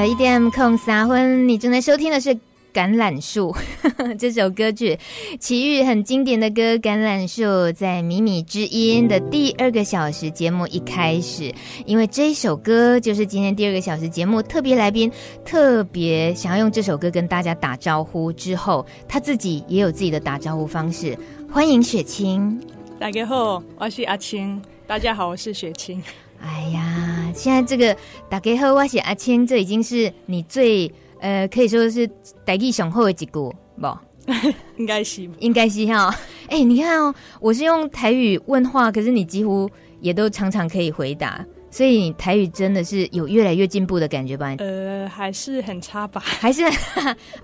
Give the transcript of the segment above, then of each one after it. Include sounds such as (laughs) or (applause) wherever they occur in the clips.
小一点空撒婚，你正在收听的是《橄榄树》(laughs) 这首歌曲，齐豫很经典的歌《橄榄树》在迷你之音的第二个小时节目一开始，因为这一首歌就是今天第二个小时节目特别来宾特别想要用这首歌跟大家打招呼，之后他自己也有自己的打招呼方式，欢迎雪清。大家好，我是阿青。大家好，我是雪清。哎呀，现在这个大家好，我是阿青，这已经是你最呃，可以说是台语上好的一句，不？(laughs) 应该是，应该是哈。哎、欸，你看哦，我是用台语问话，可是你几乎也都常常可以回答。所以你台语真的是有越来越进步的感觉吧？呃，还是很差吧？(laughs) 还是，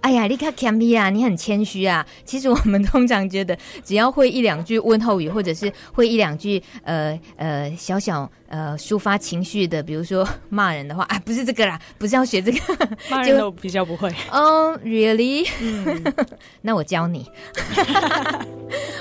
哎呀，你看 Camby 啊，你很谦虚啊。其实我们通常觉得，只要会一两句问候语，或者是会一两句呃呃小小呃抒发情绪的，比如说 (laughs) 骂人的话，啊，不是这个啦，不是要学这个，(laughs) 骂人都比较不会。哦、oh,，Really？嗯，(laughs) 那我教你。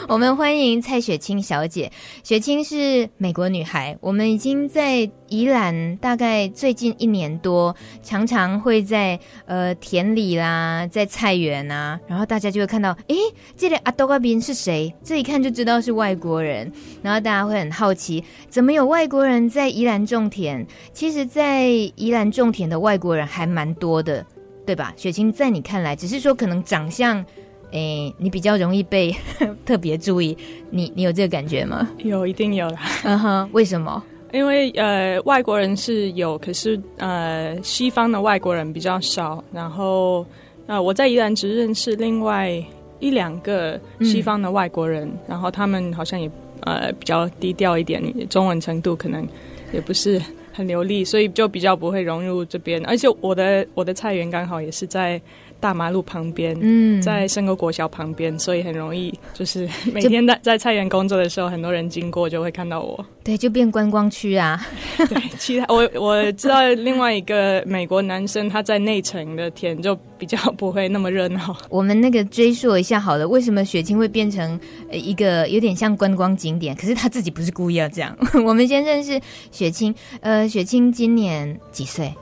我们欢迎蔡雪清小姐。雪清是美国女孩，我们已经在宜兰大概最近一年多，常常会在呃田里啦，在菜园啊，然后大家就会看到，诶，这里阿多嘎宾是谁？这一看就知道是外国人，然后大家会很好奇，怎么有外国人在宜兰种田？其实，在宜兰种田的外国人还蛮多的，对吧？雪清，在你看来，只是说可能长相。哎、欸，你比较容易被 (laughs) 特别注意，你你有这个感觉吗？有，一定有啦。嗯哼，为什么？因为呃，外国人是有，可是呃，西方的外国人比较少。然后呃，我在宜兰只认识另外一两个西方的外国人，然后他们好像也呃比较低调一点，中文程度可能也不是很流利，所以就比较不会融入这边。而且我的我的菜园刚好也是在。大马路旁边，嗯，在深沟国小旁边，所以很容易，就是 (laughs) 每天在在菜园工作的时候，很多人经过就会看到我。对，就变观光区啊。(laughs) 对，其他我我知道另外一个美国男生，他在内城的田就比较不会那么热闹。我们那个追溯一下好了，为什么雪清会变成一个有点像观光景点？可是他自己不是故意要这样。(laughs) 我们先认识雪清，呃，雪清今年几岁？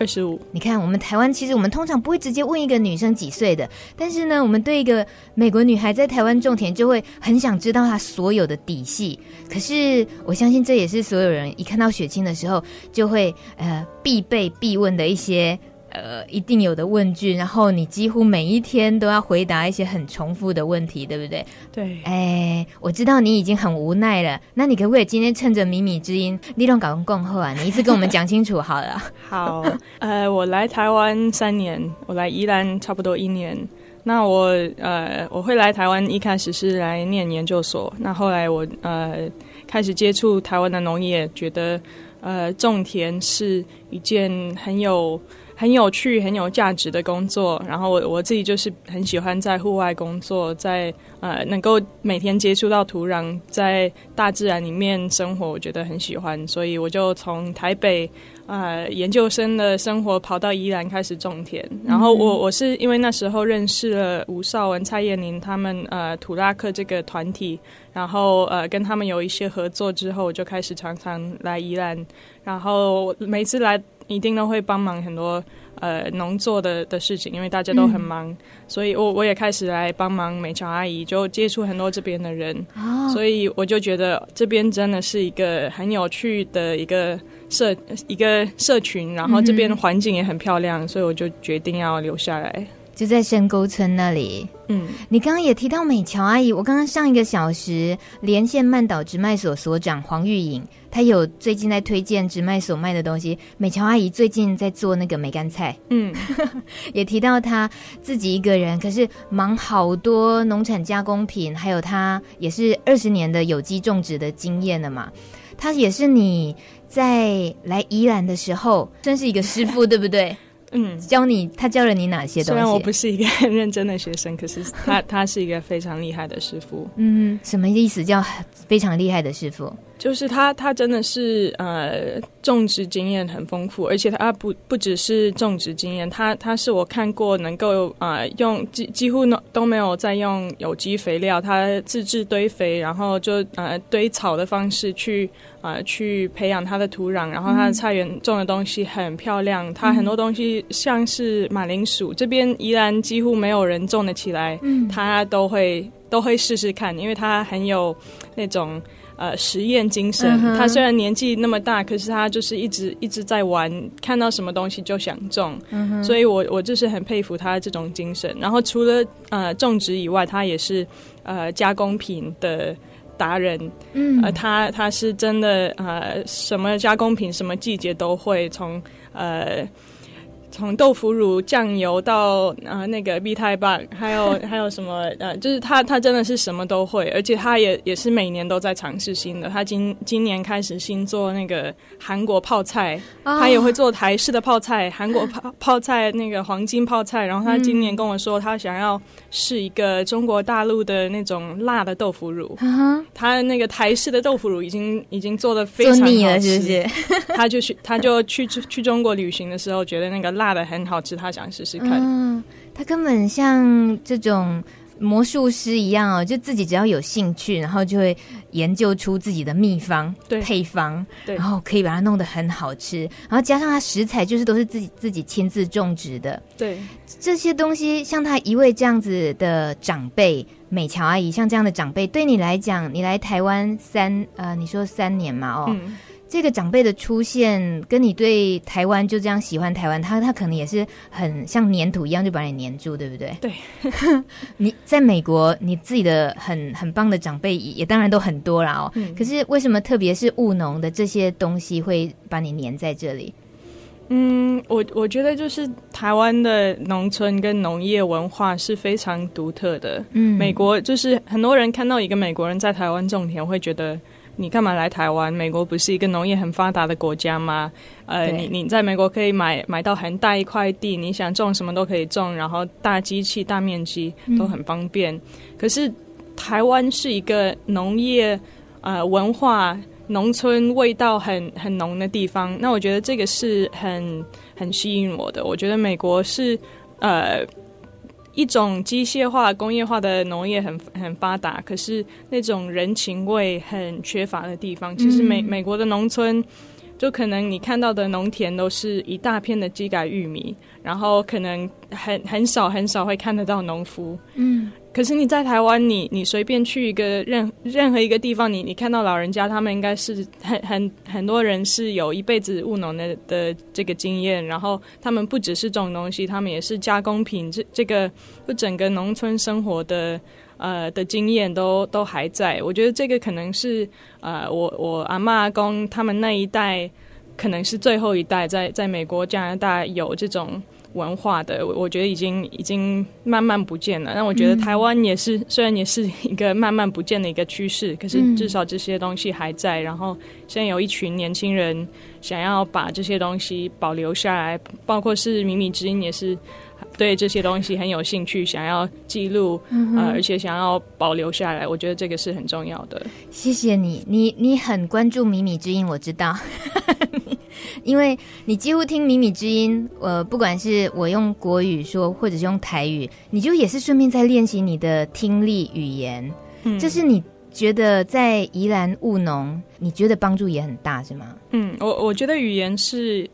二十五，你看，我们台湾其实我们通常不会直接问一个女生几岁的，但是呢，我们对一个美国女孩在台湾种田就会很想知道她所有的底细。可是我相信这也是所有人一看到雪清的时候就会呃必备必问的一些。呃，一定有的问句，然后你几乎每一天都要回答一些很重复的问题，对不对？对。哎，我知道你已经很无奈了，那你可不可以今天趁着米米之音，利用搞共后啊？你一次跟我们讲清楚好了。(laughs) (laughs) 好，呃，我来台湾三年，我来宜兰差不多一年。那我呃，我会来台湾一开始是来念研究所，那后来我呃开始接触台湾的农业，觉得呃种田是一件很有。很有趣、很有价值的工作，然后我我自己就是很喜欢在户外工作，在呃能够每天接触到土壤，在大自然里面生活，我觉得很喜欢，所以我就从台北呃研究生的生活跑到宜兰开始种田。然后我我是因为那时候认识了吴少文、蔡燕玲他们呃土拉克这个团体，然后呃跟他们有一些合作之后，我就开始常常来宜兰，然后每次来。一定都会帮忙很多呃农作的的事情，因为大家都很忙，嗯、所以我我也开始来帮忙美乔阿姨，就接触很多这边的人，哦，所以我就觉得这边真的是一个很有趣的一个社一个社群，然后这边的环境也很漂亮，嗯，所以我就决定要留下来。就在深沟村那里。嗯，你刚刚也提到美乔阿姨，我刚刚上一个小时连线曼岛直卖所所长黄玉颖，她有最近在推荐直卖所卖的东西。美乔阿姨最近在做那个梅干菜，嗯，(laughs) 也提到她自己一个人，可是忙好多农产加工品，还有她也是二十年的有机种植的经验了嘛。她也是你在来宜兰的时候，真是一个师傅，(laughs) 对不对？嗯，教你，他教了你哪些东西？虽然我不是一个很 (laughs) 认真的学生，可是他他是一个非常厉害的师傅。嗯，什么意思叫非常厉害的师傅？就是他，他真的是呃种植经验很丰富，而且他不不只是种植经验，他他是我看过能够呃用几几乎都没有在用有机肥料，他自制堆肥，然后就呃堆草的方式去呃去培养他的土壤，然后他的菜园种的东西很漂亮，他很多东西像是马铃薯，这边宜兰几乎没有人种得起来，他都会都会试试看，因为他很有那种。呃，实验精神。Uh huh. 他虽然年纪那么大，可是他就是一直一直在玩，看到什么东西就想种。Uh huh. 所以我我就是很佩服他这种精神。然后除了呃种植以外，他也是呃加工品的达人。嗯、uh，huh. 呃，他他是真的呃，什么加工品，什么季节都会从呃。从豆腐乳、酱油到呃那个蜜太棒，还有还有什么呃，就是他他真的是什么都会，而且他也也是每年都在尝试新的。他今今年开始新做那个韩国泡菜，哦、他也会做台式的泡菜，韩国泡泡菜那个黄金泡菜。然后他今年跟我说，他想要试一个中国大陆的那种辣的豆腐乳。嗯、他那个台式的豆腐乳已经已经做的非常好吃，腻了是不是？他就去他就去去中国旅行的时候，觉得那个。辣的很好吃，他想试试看。嗯，他根本像这种魔术师一样哦，就自己只要有兴趣，然后就会研究出自己的秘方、对配方，对，然后可以把它弄得很好吃。然后加上他食材就是都是自己自己亲自种植的，对这些东西，像他一位这样子的长辈美乔阿姨，像这样的长辈，对你来讲，你来台湾三呃，你说三年嘛，哦。嗯这个长辈的出现，跟你对台湾就这样喜欢台湾，他他可能也是很像粘土一样，就把你粘住，对不对？对。(laughs) 你在美国，你自己的很很棒的长辈也当然都很多啦哦。嗯。可是为什么特别是务农的这些东西会把你粘在这里？嗯，我我觉得就是台湾的农村跟农业文化是非常独特的。嗯。美国就是很多人看到一个美国人在台湾种田，会觉得。你干嘛来台湾？美国不是一个农业很发达的国家吗？呃，你你在美国可以买买到很大一块地，你想种什么都可以种，然后大机器、大面积都很方便。嗯、可是台湾是一个农业呃文化、农村味道很很浓的地方，那我觉得这个是很很吸引我的。我觉得美国是呃。一种机械化、工业化的农业很很发达，可是那种人情味很缺乏的地方，其实美美国的农村，就可能你看到的农田都是一大片的机改玉米，然后可能很很少很少会看得到农夫。嗯。可是你在台湾，你你随便去一个任任何一个地方，你你看到老人家，他们应该是很很很多人是有一辈子务农的的这个经验，然后他们不只是种东西，他们也是加工品，这这个就整个农村生活的呃的经验都都还在。我觉得这个可能是呃我我阿妈阿公他们那一代可能是最后一代在在美国加拿大有这种。文化的，我觉得已经已经慢慢不见了。那我觉得台湾也是，嗯、虽然也是一个慢慢不见的一个趋势，可是至少这些东西还在。嗯、然后现在有一群年轻人想要把这些东西保留下来，包括是米米之音也是对这些东西很有兴趣，想要记录，嗯、呃，而且想要保留下来。我觉得这个是很重要的。谢谢你，你你很关注米米之音，我知道。(laughs) 因为你几乎听米米之音，呃，不管是我用国语说，或者是用台语，你就也是顺便在练习你的听力语言。嗯，就是你觉得在宜兰务农，你觉得帮助也很大，是吗？嗯，我我觉得语言是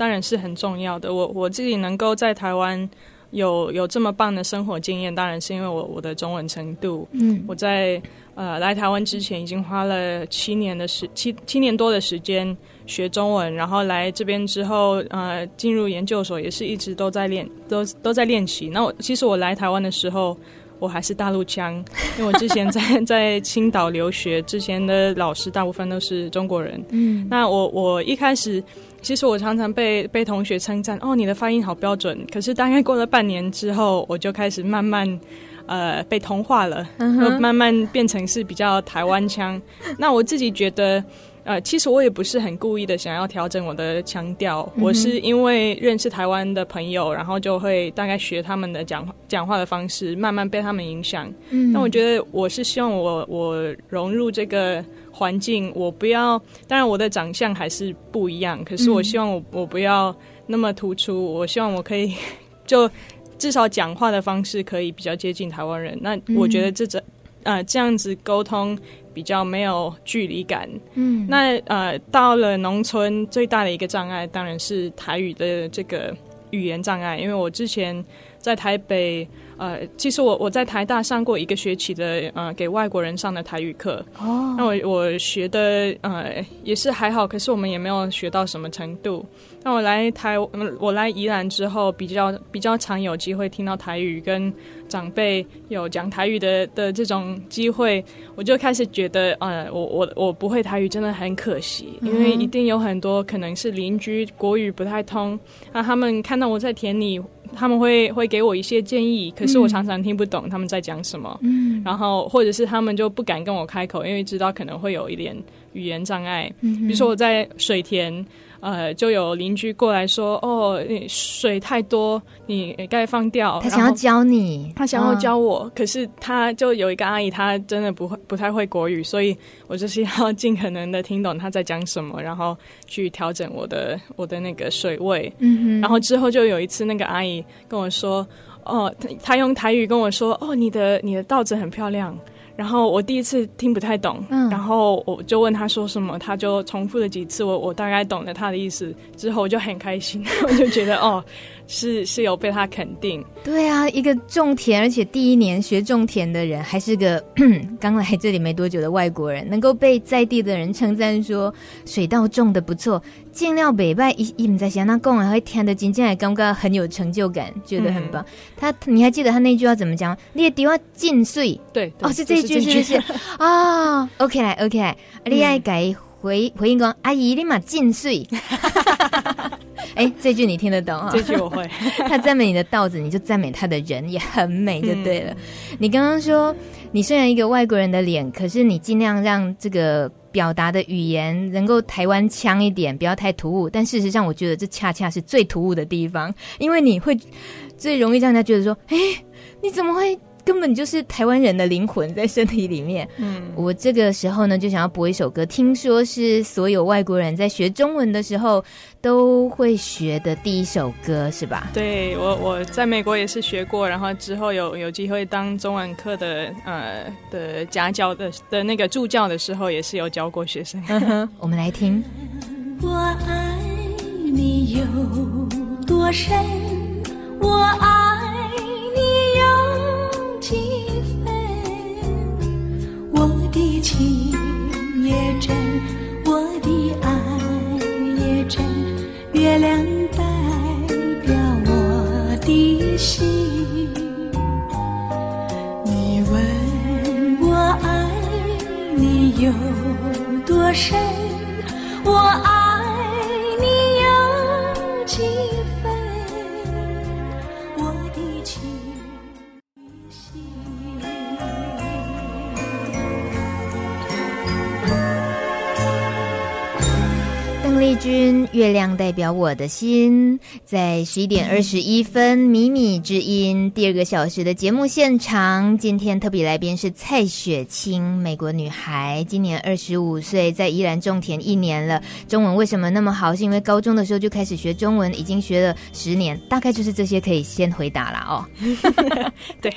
当然是很重要的。我我自己能够在台湾有有这么棒的生活经验，当然是因为我我的中文程度。嗯，我在呃来台湾之前已经花了七年的时七七年多的时间。学中文，然后来这边之后，呃，进入研究所也是一直都在练，都都在练习。那我其实我来台湾的时候，我还是大陆腔，因为我之前在 (laughs) 在青岛留学，之前的老师大部分都是中国人。嗯，那我我一开始，其实我常常被被同学称赞，哦，你的发音好标准。可是大概过了半年之后，我就开始慢慢。呃被同化了，慢慢变成是比较台湾腔。那我自己觉得。呃，其实我也不是很故意的想要调整我的腔调，嗯、我是因为认识台湾的朋友，然后就会大概学他们的讲讲话的方式，慢慢被他们影响。嗯，那我觉得我是希望我我融入这个环境，我不要，当然我的长相还是不一样，可是我希望我我不要那么突出，我希望我可以就至少讲话的方式可以比较接近台湾人。那我觉得这这、嗯、呃这样子沟通。比较没有距离感，嗯，那呃，到了农村最大的一个障碍当然是台语的这个语言障碍，因为我之前在台北。呃，其实我我在台大上过一个学期的呃给外国人上的台语课，哦，那我我学的呃也是还好，可是我们也没有学到什么程度。那我来台我来宜兰之后，比较比较常有机会听到台语，跟长辈有讲台语的的这种机会，我就开始觉得呃我我我不会台语真的很可惜，因为一定有很多可能是邻居国语不太通，那他们看到我在田里。他们会会给我一些建议，可是我常常听不懂他们在讲什么。嗯，然后或者是他们就不敢跟我开口，因为知道可能会有一点语言障碍。嗯，比如说我在水田。呃，就有邻居过来说：“哦，你水太多，你该放掉。”他想要教你，他想要教我，哦、可是他就有一个阿姨，她真的不会不太会国语，所以我就是要尽可能的听懂他在讲什么，然后去调整我的我的那个水位。嗯哼，然后之后就有一次，那个阿姨跟我说：“哦，她用台语跟我说：‘哦，你的你的稻子很漂亮。’”然后我第一次听不太懂，嗯，然后我就问他说什么，他就重复了几次，我我大概懂了他的意思，之后我就很开心，(laughs) 我就觉得哦。是是有被他肯定，对啊，一个种田而且第一年学种田的人，还是个 (clears throat) 刚来这里没多久的外国人，能够被在地的人称赞说水稻种的不错，见料北拜一一在想那讲完会听得进进来，刚刚很有成就感，觉得很棒。嗯、他你还记得他那句话怎么讲？你的地话进碎，对，对，哦，是这一句是不是？啊、(laughs) 哦、，OK 来 OK 来，你爱改回回应讲阿姨你嘛进碎。(laughs) 哎，这句你听得懂哈？这句我会。(laughs) 他赞美你的稻子，你就赞美他的人，也很美，就对了。嗯、你刚刚说，你虽然一个外国人的脸，可是你尽量让这个表达的语言能够台湾腔一点，不要太突兀。但事实上，我觉得这恰恰是最突兀的地方，因为你会最容易让人家觉得说：“哎，你怎么会？”根本就是台湾人的灵魂在身体里面。嗯，我这个时候呢，就想要播一首歌，听说是所有外国人在学中文的时候都会学的第一首歌，是吧？对，我我在美国也是学过，然后之后有有机会当中文课的呃的家教的的那个助教的时候，也是有教过学生。(laughs) 我们来听。我爱你有多深？我爱。几分？我的情也真，我的爱也真，月亮代表我的心。你问我爱你有多深？我爱丽君，月亮代表我的心，在十一点二十一分，米米之音第二个小时的节目现场，今天特别来宾是蔡雪清，美国女孩，今年二十五岁，在宜兰种田一年了。中文为什么那么好？是因为高中的时候就开始学中文，已经学了十年。大概就是这些可以先回答了哦。(laughs) (laughs) 对，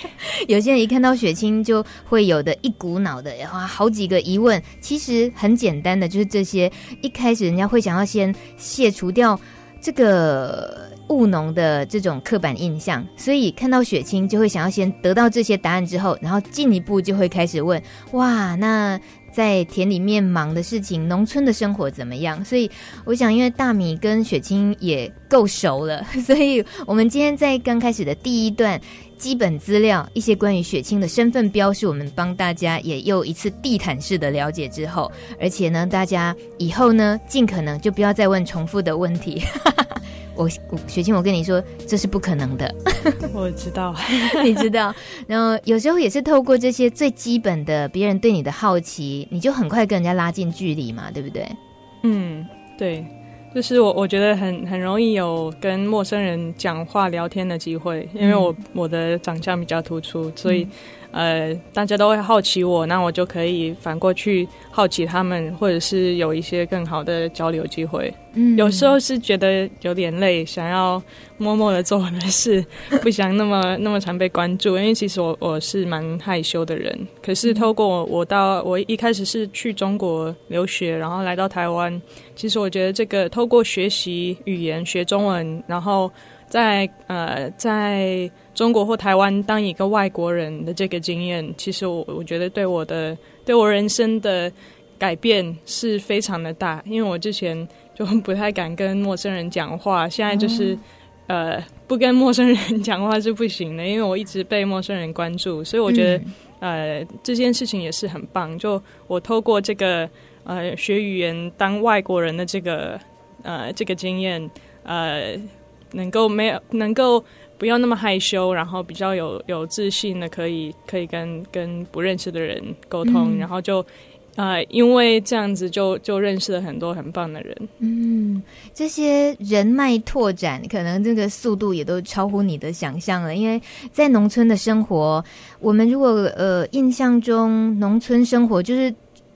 有些人一看到雪清就会有的一股脑的哇，好几个疑问，其实很简单的，就是这些。一开始人家会想。然后先卸除掉这个务农的这种刻板印象，所以看到雪清就会想要先得到这些答案之后，然后进一步就会开始问：哇，那在田里面忙的事情，农村的生活怎么样？所以我想，因为大米跟雪清也够熟了，(laughs) 所以我们今天在刚开始的第一段。基本资料，一些关于雪清的身份标识，我们帮大家也又一次地毯式的了解之后，而且呢，大家以后呢，尽可能就不要再问重复的问题。(laughs) 我我雪清，我跟你说，这是不可能的。我知道，(laughs) 你知道。然后有时候也是透过这些最基本的别人对你的好奇，你就很快跟人家拉近距离嘛，对不对？嗯，对。就是我，我觉得很很容易有跟陌生人讲话聊天的机会，因为我我的长相比较突出，所以。呃，大家都会好奇我，那我就可以反过去好奇他们，或者是有一些更好的交流机会。嗯，有时候是觉得有点累，想要默默的做我的事，(laughs) 不想那么那么常被关注。因为其实我我是蛮害羞的人，可是透过我，我到我一开始是去中国留学，然后来到台湾，其实我觉得这个透过学习语言，学中文，然后在呃在。中国或台湾当一个外国人的这个经验，其实我我觉得对我的对我人生的改变是非常的大。因为我之前就不太敢跟陌生人讲话，现在就是、嗯、呃不跟陌生人讲话是不行的，因为我一直被陌生人关注，所以我觉得、嗯、呃这件事情也是很棒。就我透过这个呃学语言当外国人的这个呃这个经验，呃能够没有能够。不要那么害羞，然后比较有有自信的，可以可以跟跟不认识的人沟通，嗯、然后就呃，因为这样子就就认识了很多很棒的人。嗯，这些人脉拓展，可能这个速度也都超乎你的想象了。因为在农村的生活，我们如果呃印象中农村生活就是。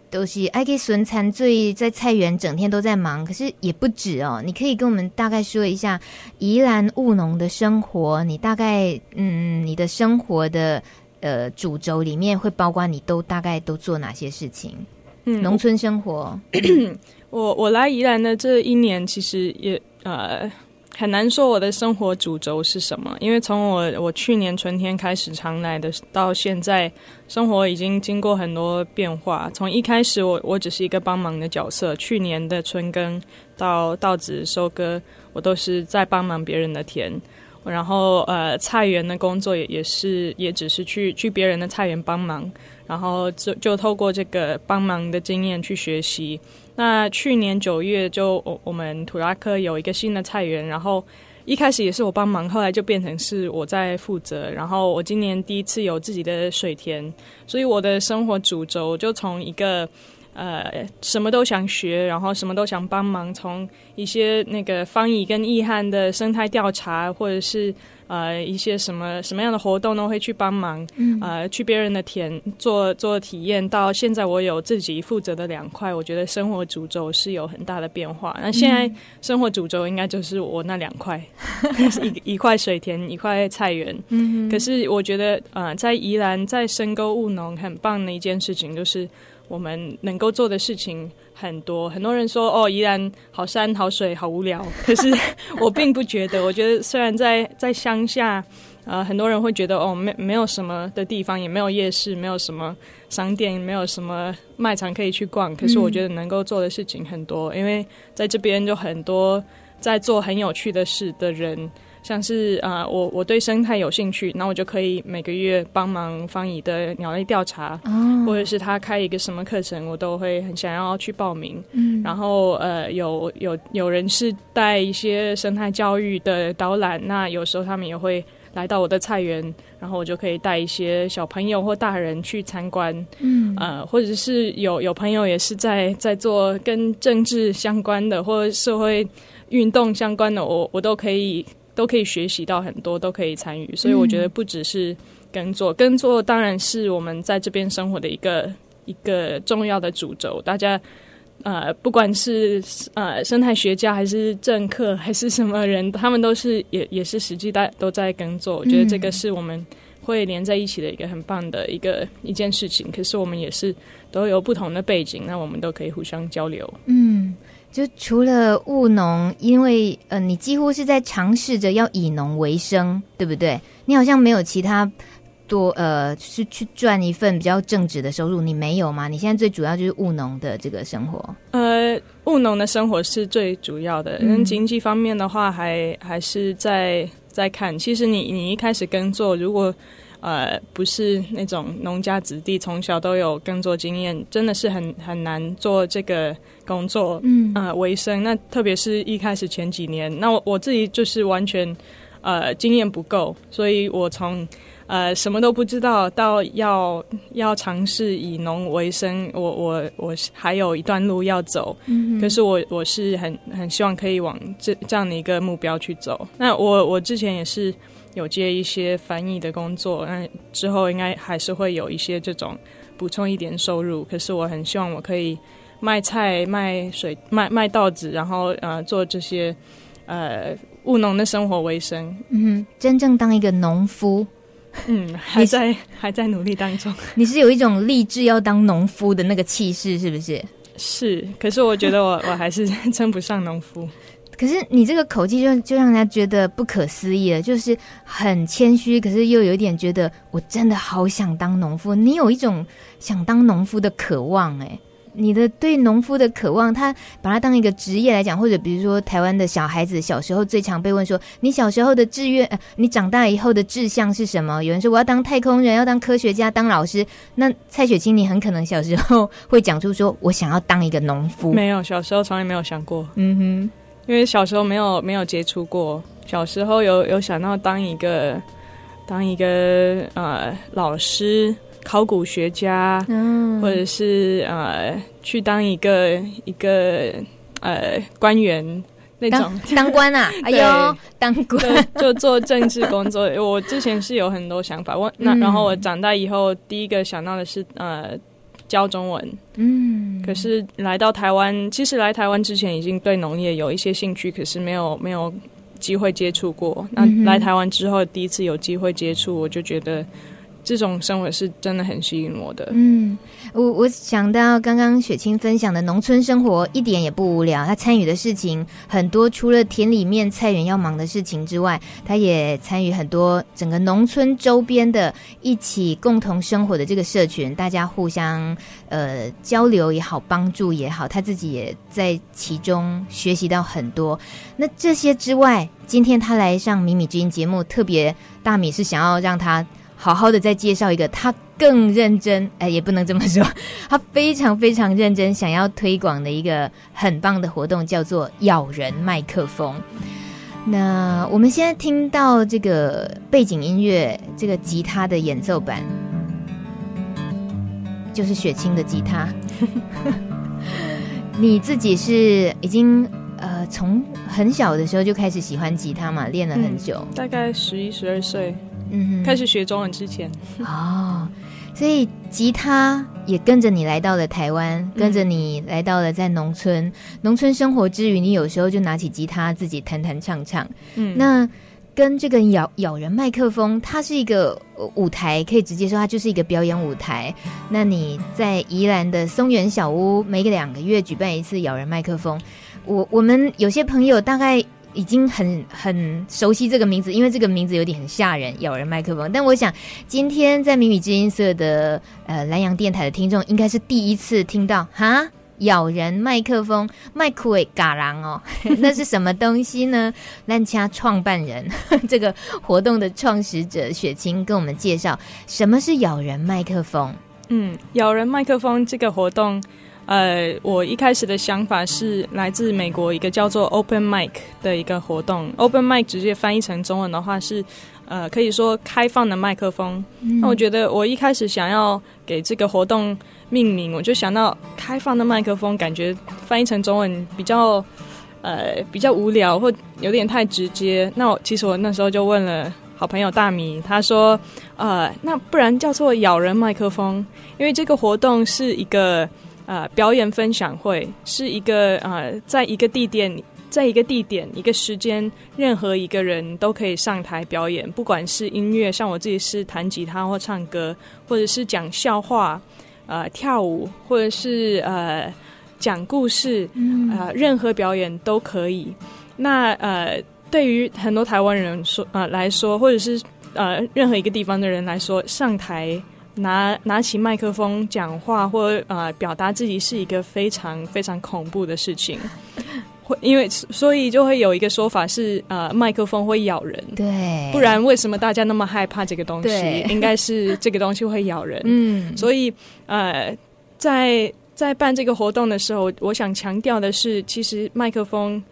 都是爱给孙残最在菜园整天都在忙，可是也不止哦。你可以跟我们大概说一下宜兰务农的生活，你大概嗯，你的生活的呃主轴里面会包括你都大概都做哪些事情？嗯，农村生活。我我来宜兰的这一年，其实也呃。很难说我的生活主轴是什么，因为从我我去年春天开始常来的到现在，生活已经经过很多变化。从一开始我我只是一个帮忙的角色，去年的春耕到稻子收割，我都是在帮忙别人的田。然后呃，菜园的工作也也是也只是去去别人的菜园帮忙，然后就就透过这个帮忙的经验去学习。那去年九月就我我们土拉克有一个新的菜园，然后一开始也是我帮忙，后来就变成是我在负责。然后我今年第一次有自己的水田，所以我的生活主轴就从一个呃什么都想学，然后什么都想帮忙，从一些那个方乙跟易汉的生态调查，或者是。呃，一些什么什么样的活动呢会去帮忙，嗯、呃，去别人的田做做体验。到现在我有自己负责的两块，我觉得生活主轴是有很大的变化。那现在生活主轴应该就是我那两块，(laughs) 嗯、一一块水田，(laughs) 一块菜园。嗯，可是我觉得，呃，在宜兰在深沟务农很棒的一件事情就是。我们能够做的事情很多，很多人说哦，宜兰好山好水好无聊，(laughs) 可是 (laughs) 我并不觉得。我觉得虽然在在乡下，呃，很多人会觉得哦，没没有什么的地方，也没有夜市，没有什么商店，没有什么卖场可以去逛。可是我觉得能够做的事情很多，嗯、因为在这边就很多在做很有趣的事的人。像是啊、呃，我我对生态有兴趣，那我就可以每个月帮忙方怡的鸟类调查，哦、或者是他开一个什么课程，我都会很想要去报名。嗯，然后呃，有有有人是带一些生态教育的导览，那有时候他们也会来到我的菜园，然后我就可以带一些小朋友或大人去参观。嗯，呃，或者是有有朋友也是在在做跟政治相关的或者社会运动相关的，我我都可以。都可以学习到很多，都可以参与，所以我觉得不只是耕作，耕作当然是我们在这边生活的一个一个重要的主轴。大家呃，不管是呃生态学家还是政客还是什么人，他们都是也也是实际在都在耕作。我觉得这个是我们会连在一起的一个很棒的一个一件事情。可是我们也是都有不同的背景，那我们都可以互相交流。嗯。就除了务农，因为呃，你几乎是在尝试着要以农为生，对不对？你好像没有其他多呃，是去赚一份比较正直的收入，你没有吗？你现在最主要就是务农的这个生活。呃，务农的生活是最主要的，嗯，经济方面的话还还是在在看。其实你你一开始耕作，如果呃不是那种农家子弟，从小都有耕作经验，真的是很很难做这个工作，嗯呃为生。那特别是一开始前几年，那我我自己就是完全呃经验不够，所以我从呃，什么都不知道，到要要尝试以农为生，我我我还有一段路要走。嗯，可是我我是很很希望可以往这这样的一个目标去走。那我我之前也是有接一些翻译的工作，那之后应该还是会有一些这种补充一点收入。可是我很希望我可以卖菜、卖水、卖卖稻子，然后呃做这些呃务农的生活为生。嗯，真正当一个农夫。嗯，还在还在努力当中。(laughs) 你是有一种立志要当农夫的那个气势，是不是？是，可是我觉得我我还是称不上农夫。可是你这个口气就就让人家觉得不可思议了，就是很谦虚，可是又有一点觉得我真的好想当农夫。你有一种想当农夫的渴望，哎。你的对农夫的渴望，他把它当一个职业来讲，或者比如说台湾的小孩子小时候最常被问说：“你小时候的志愿，呃，你长大以后的志向是什么？”有人说：“我要当太空人，要当科学家，当老师。”那蔡雪清，你很可能小时候会讲出说：“我想要当一个农夫。”没有，小时候从来没有想过。嗯哼，因为小时候没有没有接触过，小时候有有想到当一个当一个呃老师。考古学家，嗯，或者是呃，去当一个一个呃官员那种。当，当官啊，(laughs) 哎呦，当官。就，就做政治工作。我之前是有很多想法，我那然后我长大以后，第一个想到的是呃教中文，嗯，可是来到台湾，其实来台湾之前已经对农业有一些兴趣，可是没有没有机会接触过。那来台湾之后，第一次有机会接触，我就觉得。这种生活是真的很吸引我的。嗯，我我想到刚刚雪清分享的农村生活一点也不无聊。他参与的事情很多，除了田里面菜园要忙的事情之外，他也参与很多整个农村周边的一起共同生活的这个社群，大家互相呃交流也好，帮助也好，他自己也在其中学习到很多。那这些之外，今天他来上《米米之音》节目，特别大米是想要让他。好好的再介绍一个，他更认真，哎，也不能这么说，(laughs) 他非常非常认真，想要推广的一个很棒的活动，叫做“咬人麦克风”。那我们现在听到这个背景音乐，这个吉他的演奏版，就是雪清的吉他。(laughs) 你自己是已经呃从很小的时候就开始喜欢吉他嘛？练了很久，嗯、大概十一、十二岁。嗯，开始学中文之前哦，所以吉他也跟着你来到了台湾，跟着你来到了在农村。农村生活之余，你有时候就拿起吉他自己弹弹唱唱。嗯，那跟这个咬咬人麦克风，它是一个舞台，可以直接说它就是一个表演舞台。那你在宜兰的松原小屋，每个两个月举办一次咬人麦克风。我我们有些朋友大概。已经很很熟悉这个名字，因为这个名字有点很吓人，咬人麦克风。但我想，今天在迷你之音社的呃兰阳电台的听众，应该是第一次听到哈咬人麦克风麦克威嘎郎哦，(laughs) 那是什么东西呢？烂掐创办人 (laughs) 这个活动的创始者雪清跟我们介绍什么是咬人麦克风。嗯，咬人麦克风这个活动。呃，我一开始的想法是来自美国一个叫做 Open Mic 的一个活动。Open Mic 直接翻译成中文的话是，呃，可以说开放的麦克风。嗯。那我觉得我一开始想要给这个活动命名，我就想到开放的麦克风，感觉翻译成中文比较呃比较无聊或有点太直接。那我其实我那时候就问了好朋友大米，他说，呃，那不然叫做咬人麦克风，因为这个活动是一个。呃，表演分享会是一个呃，在一个地点，在一个地点，一个时间，任何一个人都可以上台表演，不管是音乐，像我自己是弹吉他或唱歌，或者是讲笑话，呃，跳舞，或者是呃讲故事，呃，任何表演都可以。那呃，对于很多台湾人说呃来说，或者是呃任何一个地方的人来说，上台。拿拿起麦克风讲话或呃表达自己是一个非常非常恐怖的事情，(laughs) 会因为所以就会有一个说法是，呃，麦克风会咬人，对，不然为什么大家那么害怕这个东西？对。(laughs) 应该是这个东西会咬人，嗯，所以呃，在在办这个活动的时候，我想强调的是，其实麦克风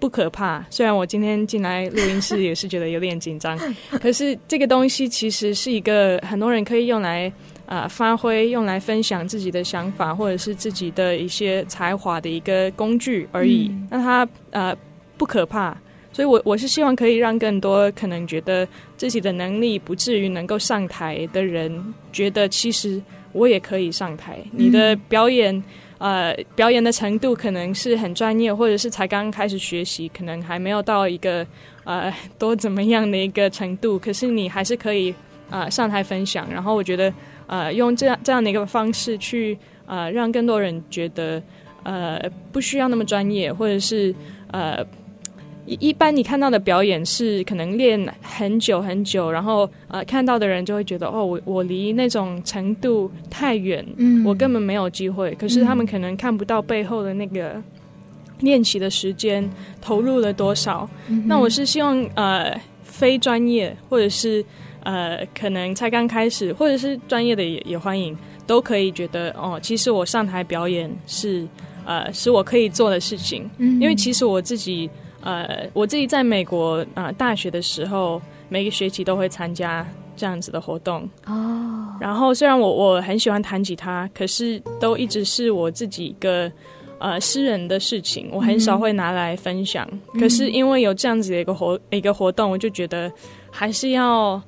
不可怕。虽然我今天进来录音室也是觉得有点紧张，(laughs) 可是这个东西其实是一个很多人可以用来。啊、呃，发挥用来分享自己的想法，或者是自己的一些才华的一个工具而已。那、嗯、它呃不可怕，所以我我是希望可以让更多可能觉得自己的能力不至于能够上台的人，觉得其实我也可以上台。嗯、你的表演呃表演的程度可能是很专业，或者是才刚开始学习，可能还没有到一个呃多怎么样的一个程度，可是你还是可以、呃、上台分享。然后我觉得。呃，用这样这样的一个方式去呃，让更多人觉得呃，不需要那么专业，或者是呃，一一般你看到的表演是可能练很久很久，然后呃，看到的人就会觉得哦，我我离那种程度太远，嗯，我根本没有机会。可是他们可能看不到背后的那个练习的时间投入了多少。嗯、那我是希望呃，非专业或者是。呃，可能才刚开始，或者是专业的也也欢迎，都可以觉得哦，其实我上台表演是呃是我可以做的事情。嗯，因为其实我自己呃我自己在美国啊、呃、大学的时候，每个学期都会参加这样子的活动哦。然后虽然我我很喜欢弹吉他，可是都一直是我自己一个呃私人的事情，我很少会拿来分享。嗯、可是因为有这样子的一个活一个活动，我就觉得还是要。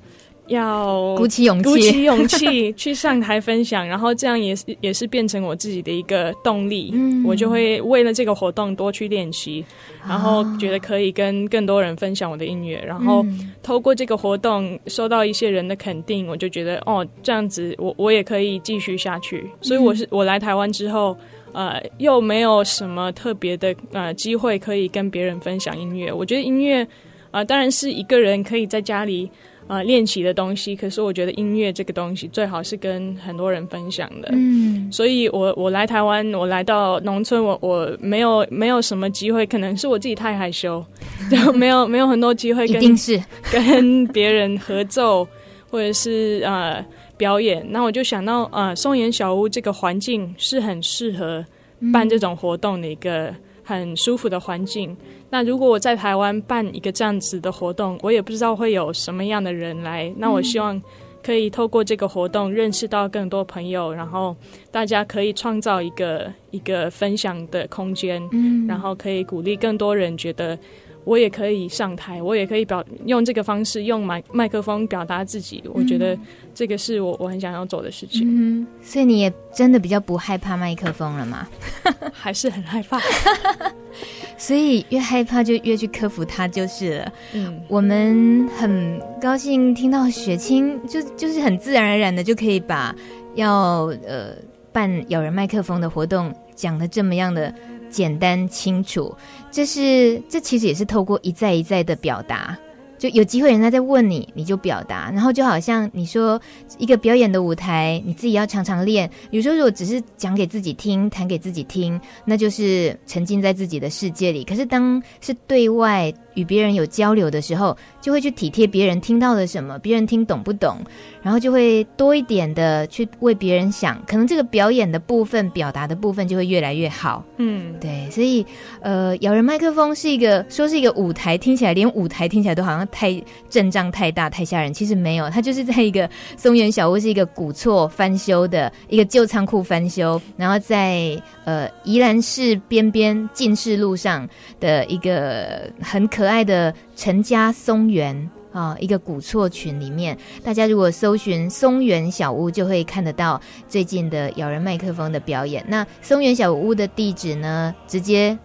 要鼓起勇气，鼓起勇气 (laughs) 去上台分享，然后这样也是也是变成我自己的一个动力。嗯，我就会为了这个活动多去练习，然后觉得可以跟更多人分享我的音乐，然后透过这个活动收到一些人的肯定，我就觉得哦，这样子我我也可以继续下去。所以我是我来台湾之后，呃，又没有什么特别的呃机会可以跟别人分享音乐。我觉得音乐啊，呃，当然是一个人可以在家里。啊、呃，练习的东西，可是我觉得音乐这个东西最好是跟很多人分享的。嗯，所以我我来台湾，我来到农村，我我没有没有什么机会，可能是我自己太害羞，(laughs) 就没有没有很多机会跟一定是 (laughs) 跟别人合奏或者是呃表演。那我就想到，呃，松岩小屋这个环境是很适合办这种活动的一个很舒服的环境。那如果我在台湾办一个这样子的活动，我也不知道会有什么样的人来。那我希望可以透过这个活动认识到更多朋友，然后大家可以创造一个一个分享的空间，嗯，然后可以鼓励更多人觉得。我也可以上台，我也可以表用这个方式用麦麦克风表达自己。我觉得这个是我我很想要做的事情。嗯，所以你也真的比较不害怕麦克风了吗？(laughs) 还是很害怕。(laughs) 所以越害怕就越去克服它就是了。嗯，我们很高兴听到雪清就就是很自然而然的就可以把要呃办咬人麦克风的活动讲的这么样的。简单清楚，这是这其实也是透过一再一再的表达。就有机会人家在问你，你就表达，然后就好像你说一个表演的舞台，你自己要常常练。有时候如果只是讲给自己听，弹给自己听，那就是沉浸在自己的世界里。可是当是对外与别人有交流的时候，就会去体贴别人听到了什么，别人听懂不懂，然后就会多一点的去为别人想，可能这个表演的部分、表达的部分就会越来越好。嗯，对，所以呃，咬人麦克风是一个说是一个舞台，听起来连舞台听起来都好像。太阵仗太大太吓人，其实没有，它就是在一个松原小屋，是一个古厝翻修的一个旧仓库翻修，然后在呃宜兰市边边进士路上的一个很可爱的陈家松原啊，一个古厝群里面，大家如果搜寻松原小屋，就会看得到最近的咬人麦克风的表演。那松原小屋的地址呢，直接。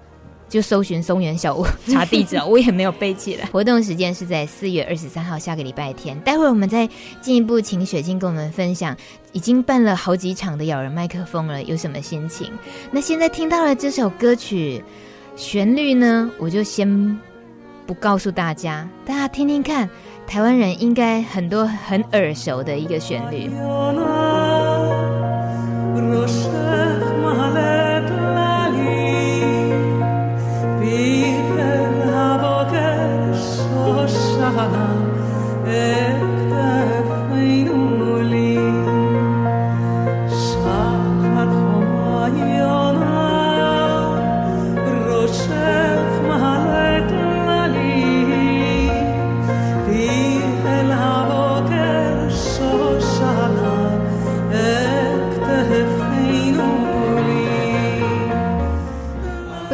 就搜寻松原小屋查地址啊，我也没有背起来。活动时间是在四月二十三号，下个礼拜天。待会儿我们再进一步请雪晶跟我们分享，已经办了好几场的咬人麦克风了，有什么心情？那现在听到了这首歌曲旋律呢，我就先不告诉大家，大家听听看，台湾人应该很多很耳熟的一个旋律。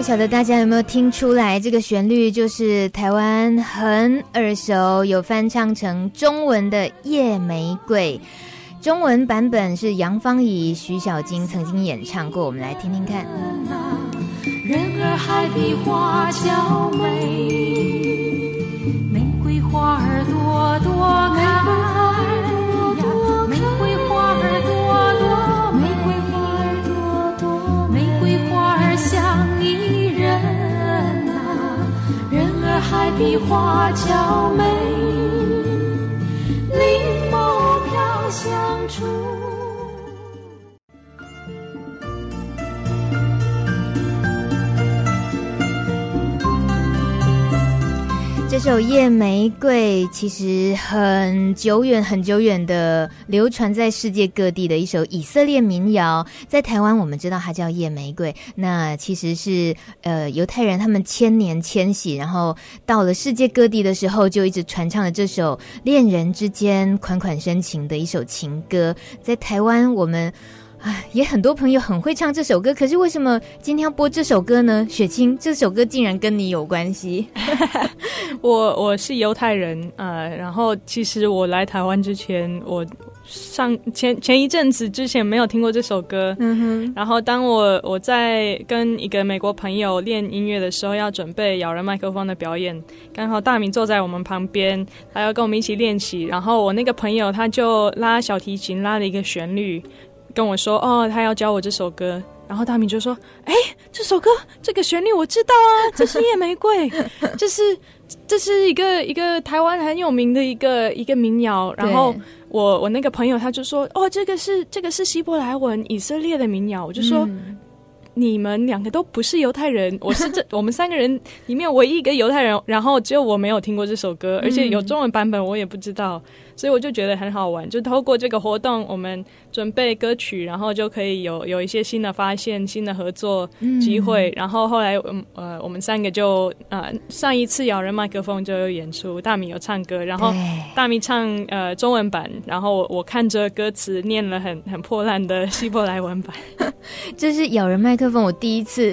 晓得大家有没有听出来，这个旋律就是台湾很耳熟，有翻唱成中文的《夜玫瑰》，中文版本是杨芳仪、徐小菁曾经演唱过，我们来听听看。人儿海比花娇美，玫瑰花儿朵朵开。海的花娇美，玲珑飘香处。这首《夜玫瑰》其实很久远、很久远的流传在世界各地的一首以色列民谣，在台湾我们知道它叫《夜玫瑰》，那其实是呃犹太人他们千年迁徙，然后到了世界各地的时候，就一直传唱了这首恋人之间款款深情的一首情歌，在台湾我们。哎，也很多朋友很会唱这首歌，可是为什么今天要播这首歌呢？雪清，这首歌竟然跟你有关系？(laughs) 我我是犹太人，呃，然后其实我来台湾之前，我上前前一阵子之前没有听过这首歌，嗯哼。然后当我我在跟一个美国朋友练音乐的时候，要准备咬人麦克风的表演，刚好大明坐在我们旁边，他要跟我们一起练习，然后我那个朋友他就拉小提琴，拉了一个旋律。跟我说哦，他要教我这首歌，然后大明就说：“哎，这首歌这个旋律我知道啊，(laughs) 这是夜玫瑰，这是这是一个一个台湾很有名的一个一个民谣。”然后我我那个朋友他就说：“哦，这个是这个是希伯来文以色列的民谣。”我就说。嗯你们两个都不是犹太人，我是这 (laughs) 我们三个人里面唯一一个犹太人，然后只有我没有听过这首歌，而且有中文版本我也不知道，所以我就觉得很好玩。就透过这个活动，我们准备歌曲，然后就可以有有一些新的发现、新的合作机会。然后后来，嗯呃，我们三个就呃上一次咬人麦克风就有演出，大米有唱歌，然后大米唱呃中文版，然后我我看着歌词念了很 (laughs) 很破烂的希伯来文版，(laughs) 这是咬人麦克风。我第一次，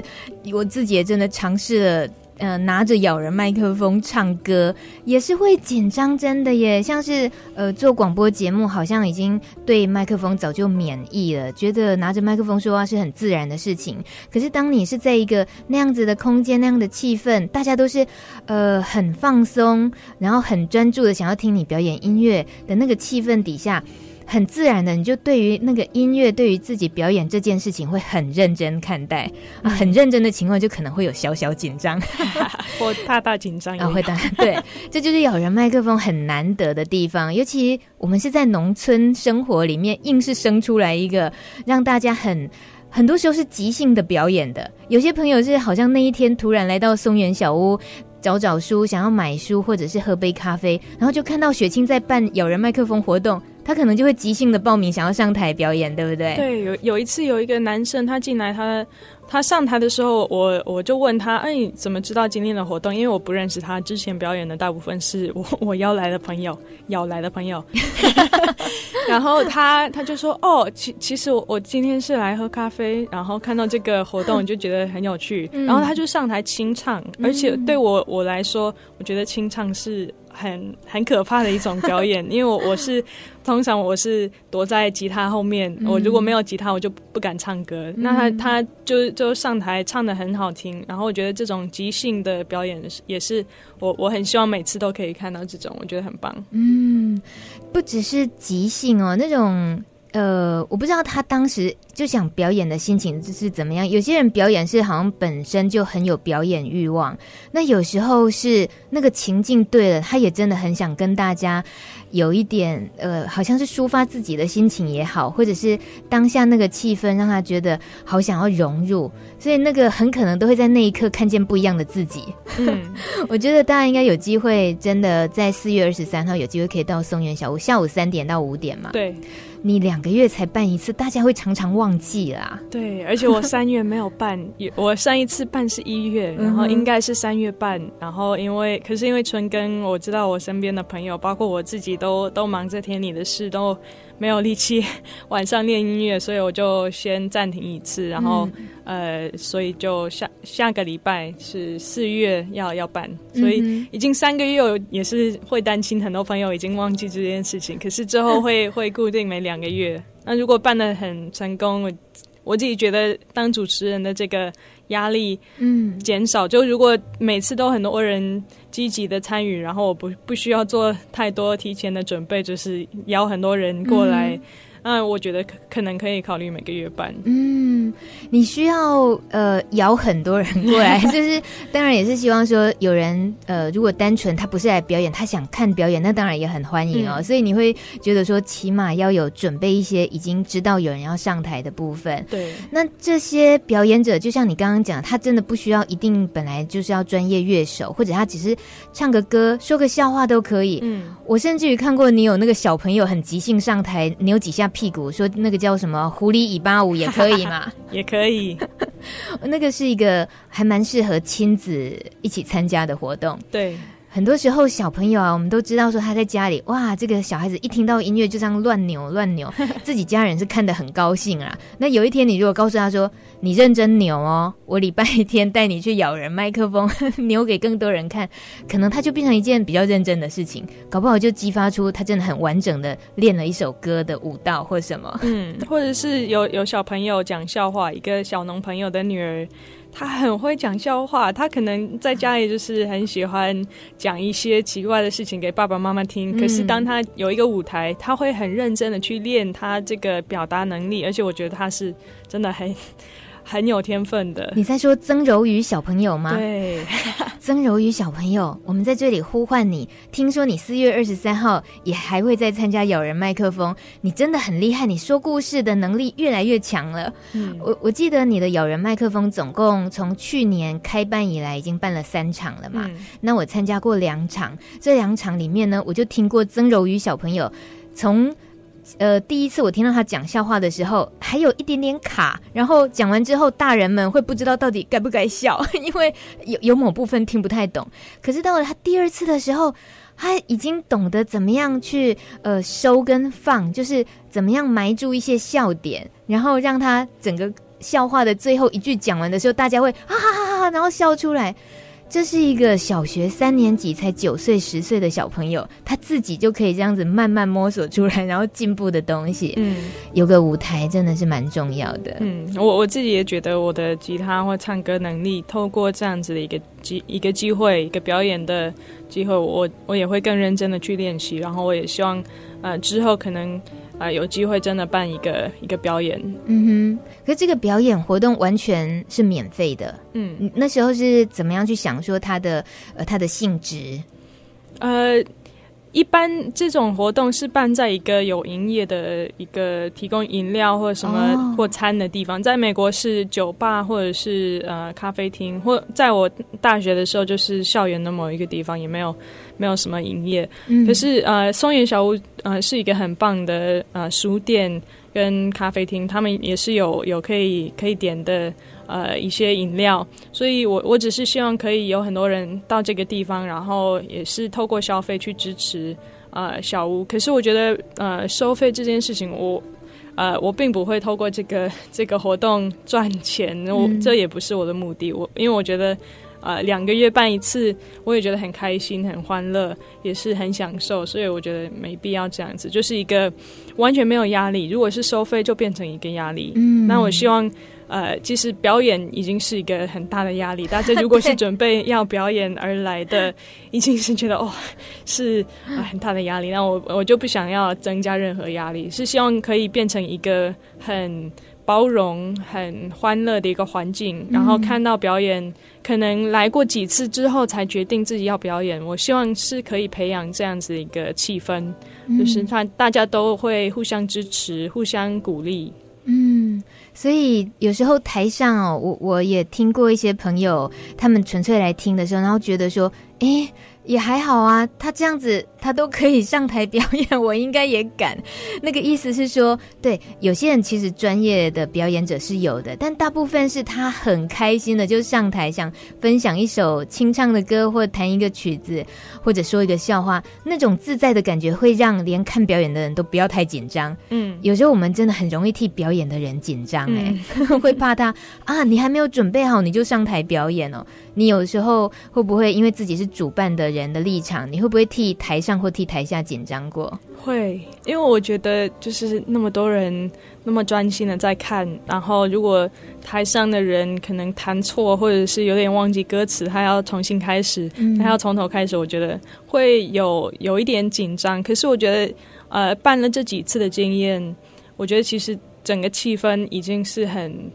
我自己也真的尝试了，呃，拿着咬人麦克风唱歌，也是会紧张，真的耶。像是呃做广播节目，好像已经对麦克风早就免疫了，觉得拿着麦克风说话是很自然的事情。可是当你是在一个那样子的空间、那样的气氛，大家都是呃很放松，然后很专注的想要听你表演音乐的那个气氛底下。很自然的，你就对于那个音乐，对于自己表演这件事情会很认真看待啊，很认真的情况就可能会有小小紧张，(laughs) 或大大紧张啊，会大对，这就是咬人麦克风很难得的地方，尤其我们是在农村生活里面，硬是生出来一个让大家很很多时候是即兴的表演的，有些朋友是好像那一天突然来到松原小屋。找找书，想要买书或者是喝杯咖啡，然后就看到雪清在办咬人麦克风活动，他可能就会即兴的报名，想要上台表演，对不对？对，有有一次有一个男生他进来，他。他上台的时候，我我就问他：“哎，你怎么知道今天的活动？因为我不认识他，之前表演的大部分是我 (laughs) 我邀来的朋友，邀来的朋友。(laughs) ” (laughs) 然后他他就说：“哦，其其实我我今天是来喝咖啡，然后看到这个活动就觉得很有趣。嗯”然后他就上台清唱，而且对我我来说，我觉得清唱是。很很可怕的一种表演，(laughs) 因为我我是通常我是躲在吉他后面，嗯、我如果没有吉他，我就不敢唱歌。嗯、那他他就就上台唱的很好听，然后我觉得这种即兴的表演也是我我很希望每次都可以看到这种，我觉得很棒。嗯，不只是即兴哦，那种。呃，我不知道他当时就想表演的心情是怎么样。有些人表演是好像本身就很有表演欲望，那有时候是那个情境对了，他也真的很想跟大家有一点呃，好像是抒发自己的心情也好，或者是当下那个气氛让他觉得好想要融入，所以那个很可能都会在那一刻看见不一样的自己。嗯，(laughs) 我觉得大家应该有机会，真的在四月二十三号有机会可以到松原小屋，下午三点到五点嘛。对。你两个月才办一次，大家会常常忘记啦。对，而且我三月没有办，(laughs) 我上一次办是一月，然后应该是三月办，然后因为可是因为春耕，我知道我身边的朋友，包括我自己都都忙着田里的事，都没有力气 (laughs) 晚上练音乐，所以我就先暂停一次，然后、嗯、呃，所以就下下个礼拜是四月要要办，所以已经三个月，也是会担心很多朋友已经忘记这件事情，可是之后会 (laughs) 会固定每两个月。那如果办的很成功，我我自己觉得当主持人的这个压力嗯减少，就如果每次都很多人积极的参与，然后我不不需要做太多提前的准备，就是邀很多人过来。嗯嗯，我觉得可可能可以考虑每个月办。嗯，你需要呃邀很多人过来，(laughs) 就是当然也是希望说有人呃，如果单纯他不是来表演，他想看表演，那当然也很欢迎哦。嗯、所以你会觉得说，起码要有准备一些已经知道有人要上台的部分。对，那这些表演者，就像你刚刚讲，他真的不需要一定本来就是要专业乐手，或者他只是唱个歌、说个笑话都可以。嗯，我甚至于看过你有那个小朋友很即兴上台扭几下。屁股说那个叫什么狐狸尾巴舞也可以嘛？也可以，那个是一个还蛮适合亲子一起参加的活动。对。很多时候，小朋友啊，我们都知道说他在家里，哇，这个小孩子一听到音乐就这样乱扭乱扭，(laughs) 自己家人是看得很高兴啊。那有一天，你如果告诉他说，你认真扭哦，我礼拜天带你去咬人麦克风，(laughs) 扭给更多人看，可能他就变成一件比较认真的事情，搞不好就激发出他真的很完整的练了一首歌的舞蹈或什么。嗯，或者是有有小朋友讲笑话，一个小农朋友的女儿。他很会讲笑话，他可能在家里就是很喜欢讲一些奇怪的事情给爸爸妈妈听。可是当他有一个舞台，他会很认真的去练他这个表达能力，而且我觉得他是真的很。很有天分的，你在说曾柔宇小朋友吗？对，(laughs) 曾柔宇小朋友，我们在这里呼唤你。听说你四月二十三号也还会再参加咬人麦克风，你真的很厉害，你说故事的能力越来越强了。嗯，我我记得你的咬人麦克风总共从去年开办以来已经办了三场了嘛？嗯，那我参加过两场，这两场里面呢，我就听过曾柔宇小朋友从。呃，第一次我听到他讲笑话的时候，还有一点点卡，然后讲完之后，大人们会不知道到底该不该笑，(laughs) 因为有有某部分听不太懂。可是到了他第二次的时候，他已经懂得怎么样去呃收跟放，就是怎么样埋住一些笑点，然后让他整个笑话的最后一句讲完的时候，大家会哈哈哈哈，然后笑出来。这是一个小学三年级才九岁十岁的小朋友，他自己就可以这样子慢慢摸索出来，然后进步的东西。嗯，有个舞台真的是蛮重要的。嗯，我我自己也觉得我的吉他或唱歌能力，透过这样子的一个机一个机会，一个表演的机会，我我也会更认真的去练习。然后我也希望，呃，之后可能。啊、呃，有机会真的办一个一个表演，嗯哼。可是这个表演活动完全是免费的，嗯，那时候是怎么样去想说它的呃它的性质？呃。一般这种活动是办在一个有营业的一个提供饮料或者什么或餐的地方，oh. 在美国是酒吧或者是呃咖啡厅，或在我大学的时候就是校园的某一个地方，也没有没有什么营业。嗯、可是呃松原小屋呃是一个很棒的呃书店跟咖啡厅，他们也是有有可以可以点的。呃，一些饮料，所以我我只是希望可以有很多人到这个地方，然后也是透过消费去支持呃小屋。可是我觉得呃收费这件事情我，我呃我并不会透过这个 (laughs) 这个活动赚钱，我这也不是我的目的。我因为我觉得呃两个月办一次，我也觉得很开心、很欢乐，也是很享受，所以我觉得没必要这样子，就是一个完全没有压力。如果是收费，就变成一个压力。嗯，那我希望。呃，其实表演已经是一个很大的压力。大家 (laughs) 如果是准备要表演而来的，已经是觉得哦，是、呃、很大的压力。那我我就不想要增加任何压力，是希望可以变成一个很包容、很欢乐的一个环境。然后看到表演，可能来过几次之后才决定自己要表演。我希望是可以培养这样子一个气氛，就是看大家都会互相支持、互相鼓励。嗯。所以有时候台上哦，我我也听过一些朋友，他们纯粹来听的时候，然后觉得说，诶，也还好啊，他这样子他都可以上台表演，我应该也敢。那个意思是说，对，有些人其实专业的表演者是有的，但大部分是他很开心的就上台，想分享一首清唱的歌，或弹一个曲子，或者说一个笑话，那种自在的感觉会让连看表演的人都不要太紧张。嗯，有时候我们真的很容易替表演的人紧张，哎，会怕他啊，你还没有准备好你就上台表演哦。你有时候会不会因为自己是主办的人的立场，你会不会替台上或替台下紧张过？会，因为我觉得就是那么多人那么专心的在看，然后如果台上的人可能弹错，或者是有点忘记歌词，他要重新开始，嗯、他要从头开始，我觉得会有有一点紧张。可是我觉得，呃，办了这几次的经验，我觉得其实整个气氛已经是很。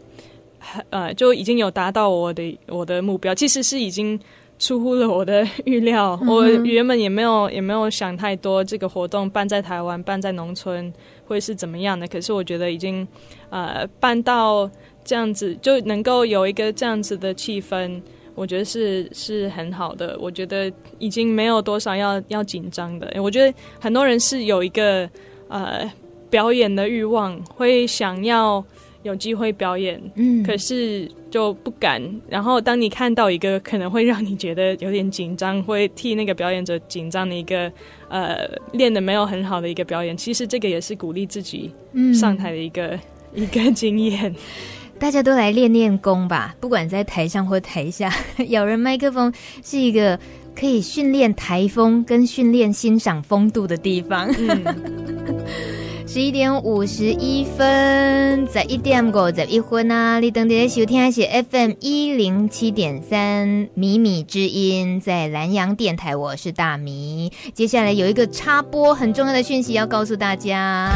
呃，就已经有达到我的我的目标，其实是已经出乎了我的预料。嗯、我原本也没有也没有想太多，这个活动办在台湾，办在农村会是怎么样的。可是我觉得已经呃办到这样子，就能够有一个这样子的气氛，我觉得是是很好的。我觉得已经没有多少要要紧张的。我觉得很多人是有一个呃表演的欲望，会想要。有机会表演，嗯，可是就不敢。然后当你看到一个可能会让你觉得有点紧张，会替那个表演者紧张的一个，呃，练的没有很好的一个表演，其实这个也是鼓励自己上台的一个、嗯、(laughs) 一个经验。(laughs) 大家都来练练功吧，不管在台上或台下，(laughs) 咬人麦克风是一个可以训练台风跟训练欣赏风度的地方。嗯十一点五十一分，在一点过在一分啊！你等的收听是 FM 一零七点三米米之音，在南洋电台，我是大米。接下来有一个插播很重要的讯息要告诉大家。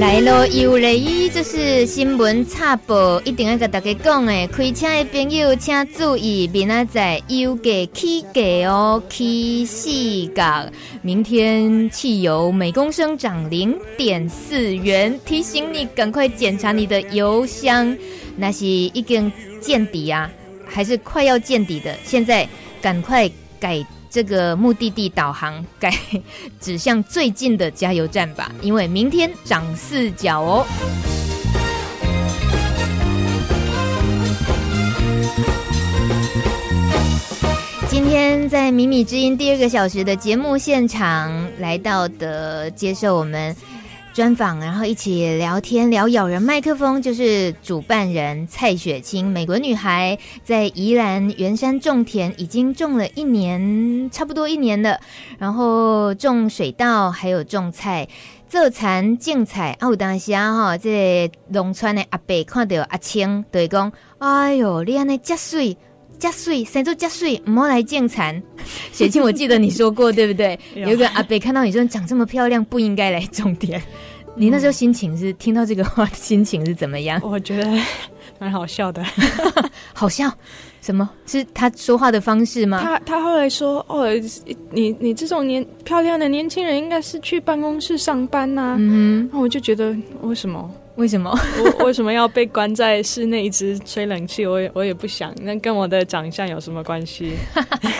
来咯，有嘞！这是新闻插播，一定要跟大家讲诶。开车的朋友请注意，明仔载油价起价哦，起四角。明天汽油每公升涨零点四元，提醒你赶快检查你的油箱，那是已经见底啊，还是快要见底的？现在赶快改。这个目的地导航改指向最近的加油站吧，因为明天涨四角哦。今天在米米之音第二个小时的节目现场来到的，接受我们。专访，然后一起聊天聊咬人麦克风，就是主办人蔡雪清，美国女孩，在宜兰圆山种田，已经种了一年，差不多一年了。然后种水稻，还有种菜，做田种菜。啊，有当时啊，哈，这农村的阿伯看到阿青，对讲，哎呦，你安尼遮水，遮水，生做遮水，唔好来种田。雪清，我记得你说过，对不对？有一个阿伯看到你说长这么漂亮，不应该来种田。你那时候心情是听到这个话，心情是怎么样？我觉得蛮好笑的，(laughs) 好笑？什么？是他说话的方式吗？他他后来说：“哦，你你这种年漂亮的年轻人，应该是去办公室上班呐、啊。”嗯，那我就觉得为什么？为什么？我为什么要被关在室内一直吹冷气？我也我也不想。那跟我的长相有什么关系？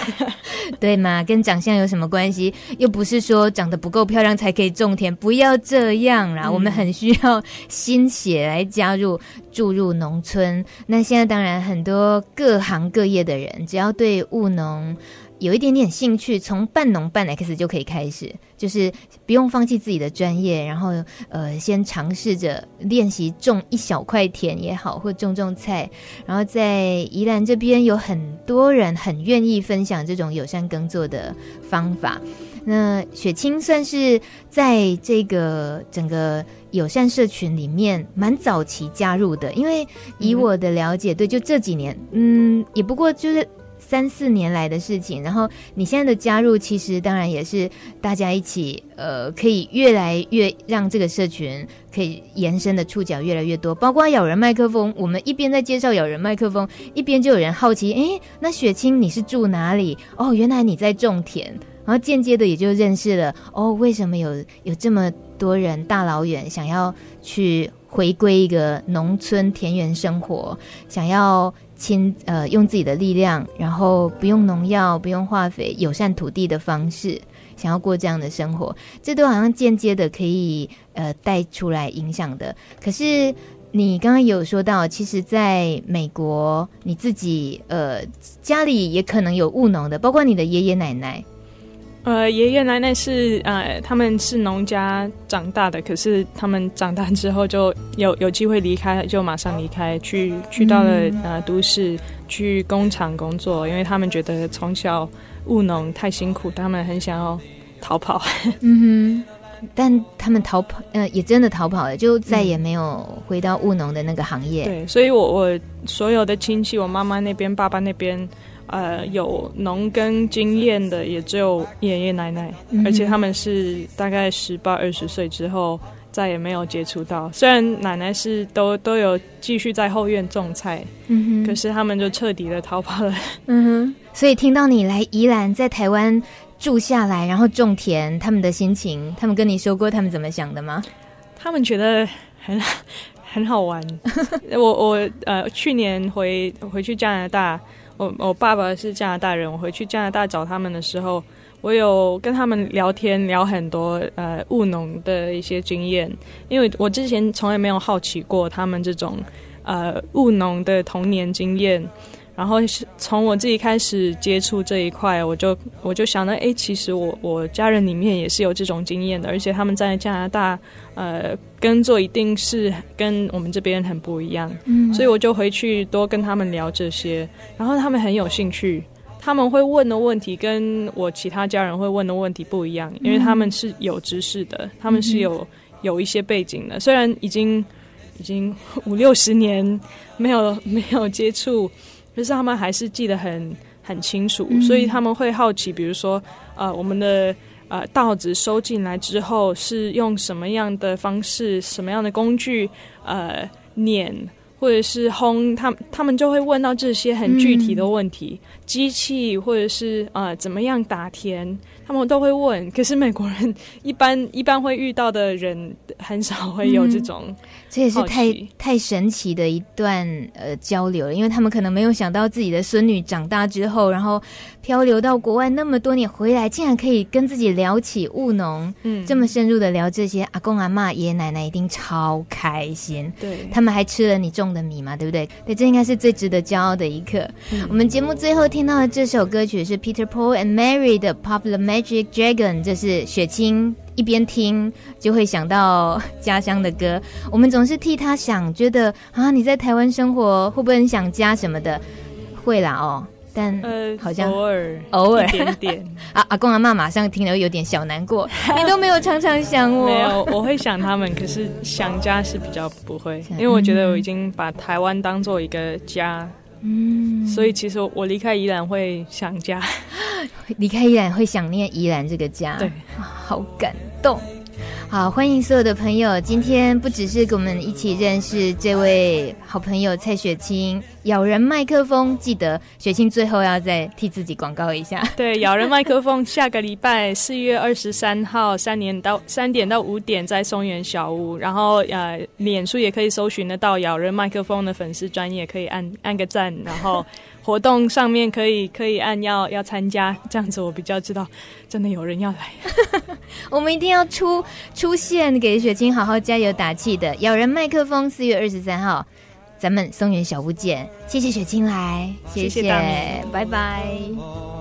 (laughs) 对嘛？跟长相有什么关系？又不是说长得不够漂亮才可以种田，不要这样啦！嗯、我们很需要心血来加入注入农村。那现在当然很多各行各业的人，只要对务农。有一点点兴趣，从半农半 X 就可以开始，就是不用放弃自己的专业，然后呃，先尝试着练习种一小块田也好，或种种菜。然后在宜兰这边有很多人很愿意分享这种友善耕作的方法。那雪清算是在这个整个友善社群里面蛮早期加入的，因为以我的了解，对，就这几年，嗯，也不过就是。三四年来的事情，然后你现在的加入，其实当然也是大家一起，呃，可以越来越让这个社群可以延伸的触角越来越多。包括咬人麦克风，我们一边在介绍咬人麦克风，一边就有人好奇，诶，那雪清你是住哪里？哦，原来你在种田，然后间接的也就认识了，哦，为什么有有这么多人大老远想要去回归一个农村田园生活，想要亲呃用自己的力量，然后不用农药、不用化肥、友善土地的方式，想要过这样的生活，这都好像间接的可以呃带出来影响的。可是你刚刚有说到，其实在美国，你自己呃家里也可能有务农的，包括你的爷爷奶奶。呃，爷爷奶奶是呃，他们是农家长大的，可是他们长大之后就有有机会离开，就马上离开，去去到了呃都市，去工厂工作，因为他们觉得从小务农太辛苦，他们很想要逃跑。(laughs) 嗯哼，但他们逃跑，呃，也真的逃跑了，就再也没有回到务农的那个行业。嗯、对，所以我我所有的亲戚，我妈妈那边、爸爸那边。呃，有农耕经验的也只有爷爷奶奶，嗯、而且他们是大概十八二十岁之后再也没有接触到。虽然奶奶是都都有继续在后院种菜，嗯哼，可是他们就彻底的逃跑了。嗯哼，所以听到你来宜兰，在台湾住下来，然后种田，他们的心情，他们跟你说过他们怎么想的吗？他们觉得很很好玩。(laughs) 我我呃，去年回回去加拿大。我我爸爸是加拿大人，我回去加拿大找他们的时候，我有跟他们聊天，聊很多呃务农的一些经验，因为我之前从来没有好奇过他们这种呃务农的童年经验。然后是从我自己开始接触这一块，我就我就想到，哎，其实我我家人里面也是有这种经验的，而且他们在加拿大，呃，耕作一定是跟我们这边很不一样，嗯，所以我就回去多跟他们聊这些，然后他们很有兴趣，他们会问的问题跟我其他家人会问的问题不一样，因为他们是有知识的，他们是有有一些背景的，虽然已经已经五六十年没有没有接触。可是他们还是记得很很清楚，嗯，所以他们会好奇，比如说，呃，我们的呃稻子收进来之后是用什么样的方式、什么样的工具，呃，碾或者是烘，他们他们就会问到这些很具体的问题，嗯，机器或者是呃怎么样打田。他们都会问，可是美国人一般一般会遇到的人很少会有这种、嗯，这也是太太神奇的一段呃交流了，因为他们可能没有想到自己的孙女长大之后，然后漂流到国外那么多年回来，竟然可以跟自己聊起务农，嗯，这么深入的聊这些，阿公阿妈、爷爷奶奶一定超开心，对，他们还吃了你种的米嘛，对不对？对，这应该是最值得骄傲的一刻。嗯、我们节目最后听到的这首歌曲是 Peter Paul and Mary 的 Popular Magic Dragon，这是雪清一边听就会想到家乡的歌。我们总是替他想，觉得啊，你在台湾生活会不会很想家什么的？会啦哦，但呃，好像偶尔偶尔一点点。(laughs) 啊，阿公阿妈马上听了有点小难过，你 (laughs) 都没有常常想我。没有，我会想他们，可是想家是比较不会，因为我觉得我已经把台湾当做一个家。嗯，所以其实我离开宜兰会想家，(laughs) 离开宜兰会想念宜兰这个家，对，好感动。好，欢迎所有的朋友。今天不只是跟我们一起认识这位好朋友蔡雪清，咬人麦克风。记得雪清最后要再替自己广告一下。(laughs) 对，咬人麦克风，下个礼拜四月二十三号三点到三点到五点在松原小屋，然后呃，脸书也可以搜寻得到咬人麦克风的粉丝专页，可以按按个赞，然后。活动上面可以可以按要要参加，这样子我比较知道，真的有人要来，(laughs) 我们一定要出出现给雪清好好加油打气的。咬人麦克风四月二十三号，咱们松原小屋见，谢谢雪清来，谢谢，谢谢拜拜。